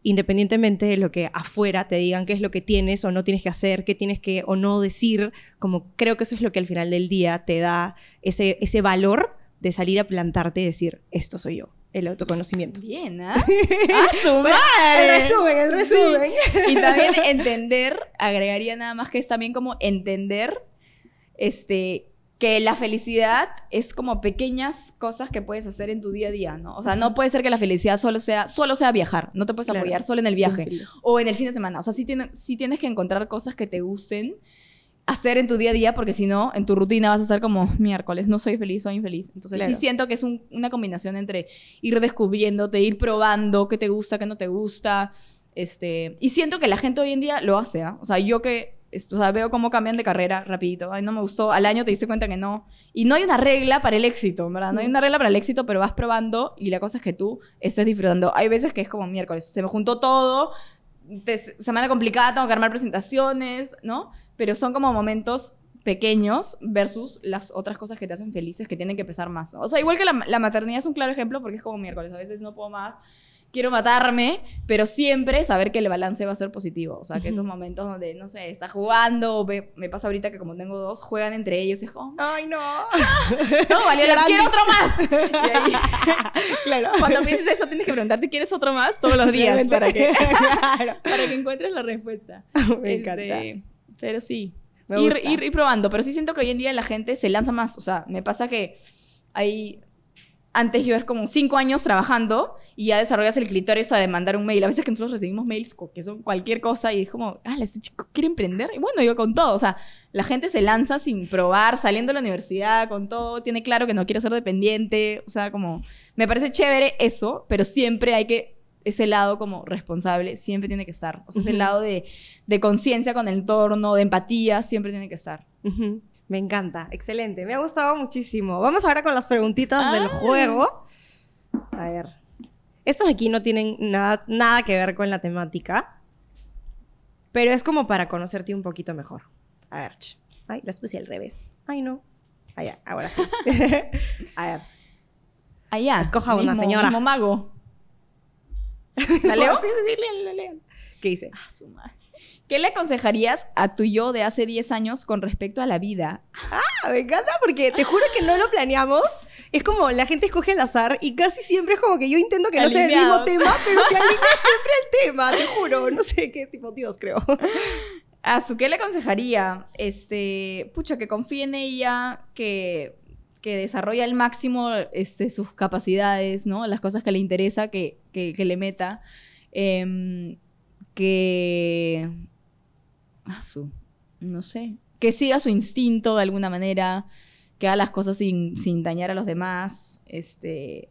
Independientemente de lo que afuera te digan qué es lo que tienes o no tienes que hacer, qué tienes que o no decir, como creo que eso es lo que al final del día te da ese, ese valor de salir a plantarte y decir, esto soy yo, el autoconocimiento. Bien, ¿ah? ¡Ah, su madre! El resumen, el resumen. Y también entender, agregaría nada más que es también como entender este, que la felicidad es como pequeñas cosas que puedes hacer en tu día a día, ¿no? O sea, no puede ser que la felicidad solo sea, solo sea viajar, no te puedes Claro. apoyar solo en el viaje o en el fin de semana. O sea, sí, tiene- sí tienes que encontrar cosas que te gusten hacer en tu día a día porque si no, en tu rutina vas a estar como miércoles, no soy feliz, soy infeliz. Entonces Claro. sí siento que es un- una combinación entre ir descubriéndote, ir probando qué te gusta, qué no te gusta. Este, y siento que la gente hoy en día lo hace, ¿ah? O sea, yo que o sea, veo cómo cambian de carrera rapidito. Ay, no me gustó. Al año te diste cuenta que no. Y no hay una regla para el éxito, ¿verdad? No hay una regla para el éxito, pero vas probando y la cosa es que tú estés disfrutando. Hay veces que es como miércoles, se me juntó todo, semana complicada, tengo que armar presentaciones, ¿no? Pero son como momentos pequeños versus las otras cosas que te hacen felices que tienen que pesar más. O sea, igual que la, la maternidad es un claro ejemplo porque es como miércoles, a veces no puedo más, quiero matarme, pero siempre saber que el balance va a ser positivo. O sea, que esos momentos donde, no sé, está jugando, me pasa ahorita que como tengo dos, juegan entre ellos y es como, Ay, no. no, valió la quiero otro más. Y ahí, claro. cuando pienses eso, tienes que preguntarte, ¿quieres otro más? Todos los días para que, Claro. para que encuentres la respuesta. Me Este, encanta. Pero sí. Ir, ir probando. Pero sí siento que hoy en día la gente se lanza más. O sea, me pasa que hay... Antes yo es como cinco años trabajando y ya desarrollas el criterio de mandar un mail. A veces que nosotros recibimos mails que son cualquier cosa y es como, ah, este chico quiere emprender. Y bueno, yo con todo. O sea, la gente se lanza sin probar, saliendo de la universidad con todo. Tiene claro que no quiere ser dependiente. O sea, como, me parece chévere eso, pero siempre hay que ese lado como responsable siempre tiene que estar. O sea, ese Ujú. lado de, de conciencia con el entorno, de empatía, siempre tiene que estar. Ujú. Me encanta, excelente. Me ha gustado muchísimo. Vamos ahora con las preguntitas del Ah. juego. A ver. Estas aquí no tienen nada, nada que ver con la temática. Pero es como para conocerte un poquito mejor. A ver. Ay, las puse al revés. Ay, no. Ya, ahora sí. A ver. Allá. Escoja una, mismo- señora. mismo mago. ¿La leo? Sí, sí, sí, léela. ¿Qué dice? Ah, su madre. ¿Qué le aconsejarías a tu yo de hace 10 años con respecto a la vida? Ah, me encanta porque te juro que no lo planeamos. Es como la gente escoge al azar y casi siempre es como que yo intento que no sea el mismo tema, pero se alinea siempre al tema, te juro. No sé qué tipo Dios creo. A su qué le aconsejaría, este, pucha, que confíe en ella, que, que desarrolle al máximo este, sus capacidades, ¿no? Las cosas que le interesa, que, que, que le meta. Em, que. Su. No sé. Que siga su instinto de alguna manera. Que haga las cosas sin, sin dañar a los demás. Este.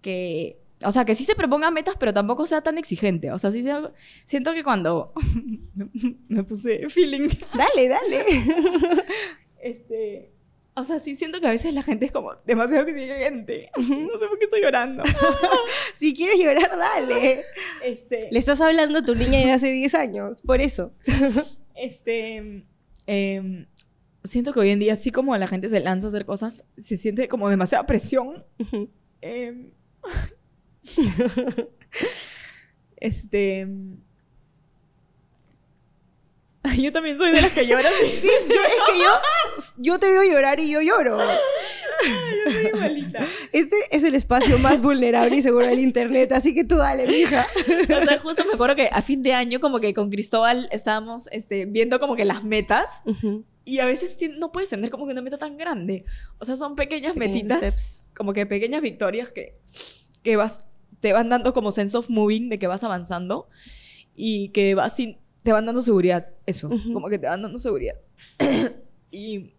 Que. O sea, que sí se proponga metas, pero tampoco sea tan exigente. O sea, sí sea- siento que cuando me puse feeling. Dale, dale. Este. O sea, sí siento que a veces la gente es como demasiado exigente. No sé por qué estoy llorando. Si quieres llorar, dale. Este, Le estás hablando a tu niña de hace 10 años, por eso. Este, em, siento que hoy en día, así como la gente se lanza a hacer cosas, se siente como demasiada presión. Em, este. Yo también soy de las que lloran. Sí, yo, es que yo, yo te veo llorar y yo lloro. Yo soy igualita. Este es el espacio más vulnerable y seguro del internet, así que tú dale, mija. O sea, justo me acuerdo que a fin de año, como que con Cristóbal estábamos este, viendo como que las metas. Y a veces no puedes tener como que una meta tan grande. O sea, son pequeñas Pequeños metitas, steps. como que pequeñas victorias que, que vas, te van dando como sense of moving, de que vas avanzando y que vas sin, te van dando seguridad. Eso, como que te van dando seguridad. y,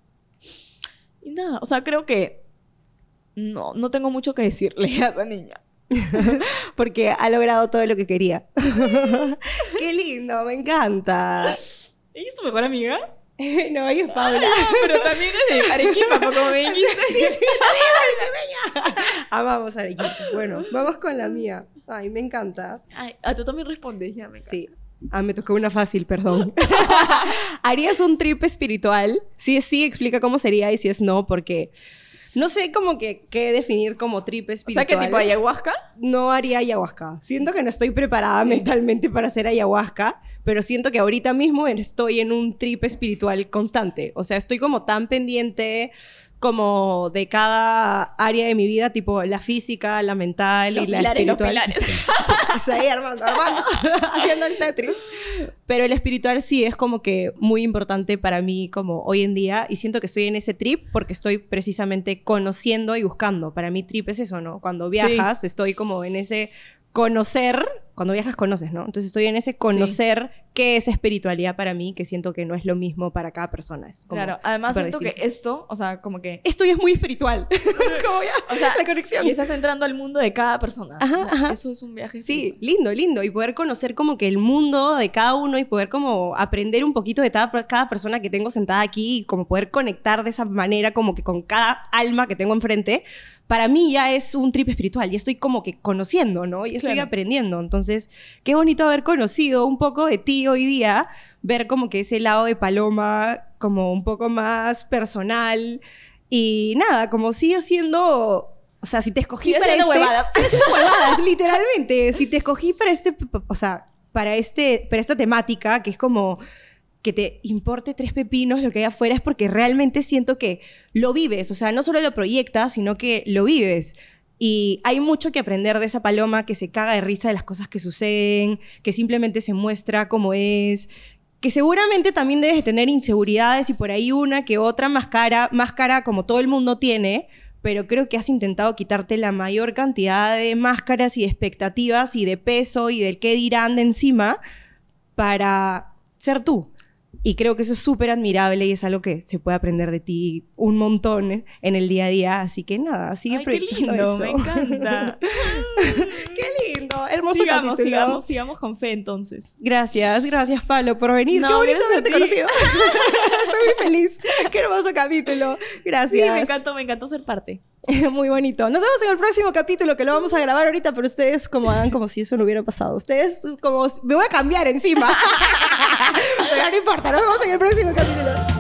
y nada, o sea, creo que no, no tengo mucho que decirle a esa niña. Porque ha logrado todo lo que quería. Qué lindo, me encanta. ¿Ella es tu mejor amiga? No, ella es Paula. Ah, pero también es de Arequipa, como me dijiste. Amamos a Arequipa. Bueno, vamos con la mía. Ay, me encanta. Ay, a tú también respondes, ya me Sí. Ah, me tocó una fácil, perdón. ¿Harías un trip espiritual? Si es sí, explica cómo sería y si es no, porque no sé cómo que qué definir como trip O sea, espiritual. que tipo ayahuasca. no haría ayahuasca. Siento que no estoy preparada mentalmente para hacer ayahuasca, pero siento que ahorita mismo estoy en un trip espiritual constante. O sea, estoy como tan pendiente como de cada área de mi vida, tipo la física, la mental Los y la pilares, los espiritual. pilares. Está ahí armando, armando, haciendo el Tetris. Pero el espiritual sí es como que muy importante para mí como hoy en día y siento que estoy en ese trip porque estoy precisamente conociendo y buscando. Para mí trip es eso, ¿no? Cuando viajas estoy como en ese conocer, cuando viajas conoces, ¿no? Entonces estoy en ese conocer qué es espiritualidad para mí, que siento que no es lo mismo para cada persona. Es como Claro, además siento que esto, o sea, como que... Esto ya es muy espiritual. como ya, O sea, la conexión. Y estás entrando al mundo de cada persona. Ajá, O sea, ajá. Eso es un viaje. Sí, lindo, lindo. Y poder conocer como que el mundo de cada uno y poder como aprender un poquito de cada, cada persona que tengo sentada aquí y como poder conectar de esa manera como que con cada alma que tengo enfrente, para mí ya es un trip espiritual y estoy como que conociendo, ¿no? Y estoy Claro. aprendiendo. Entonces, qué bonito haber conocido un poco de ti hoy día, ver como que ese lado de Paloma como un poco más personal y nada, como sigue siendo... O sea, si te escogí Sigue para este, huevadas. sigue huevadas, literalmente. Si te escogí para este, o sea, para este, para esta temática, que es como que te importe tres pepinos lo que hay afuera, es porque realmente siento que lo vives. O sea, no solo lo proyectas, sino que lo vives. Y hay mucho que aprender de esa paloma que se caga de risa de las cosas que suceden, que simplemente se muestra como es, que seguramente también debes de tener inseguridades y por ahí una que otra máscara, máscara como todo el mundo tiene, pero creo que has intentado quitarte la mayor cantidad de máscaras y de expectativas y de peso y del qué dirán de encima para ser tú. Y creo que eso es súper admirable y es algo que se puede aprender de ti un montón en el día a día. Así que nada, sigue Ay, qué lindo, eso. me encanta. qué lindo, hermoso sigamos, capítulo. sigamos, sigamos con fe entonces. Gracias, gracias Pablo por venir. No, Qué bonito haberte conocido. Estoy muy feliz. Qué hermoso capítulo. Gracias. Sí, me encantó, me encantó ser parte. Muy bonito. Nos vemos en el próximo capítulo que lo vamos a grabar ahorita, pero ustedes como hagan como si eso no hubiera pasado. Ustedes como me voy a cambiar encima. Pero no importa, nos vemos en el próximo capítulo.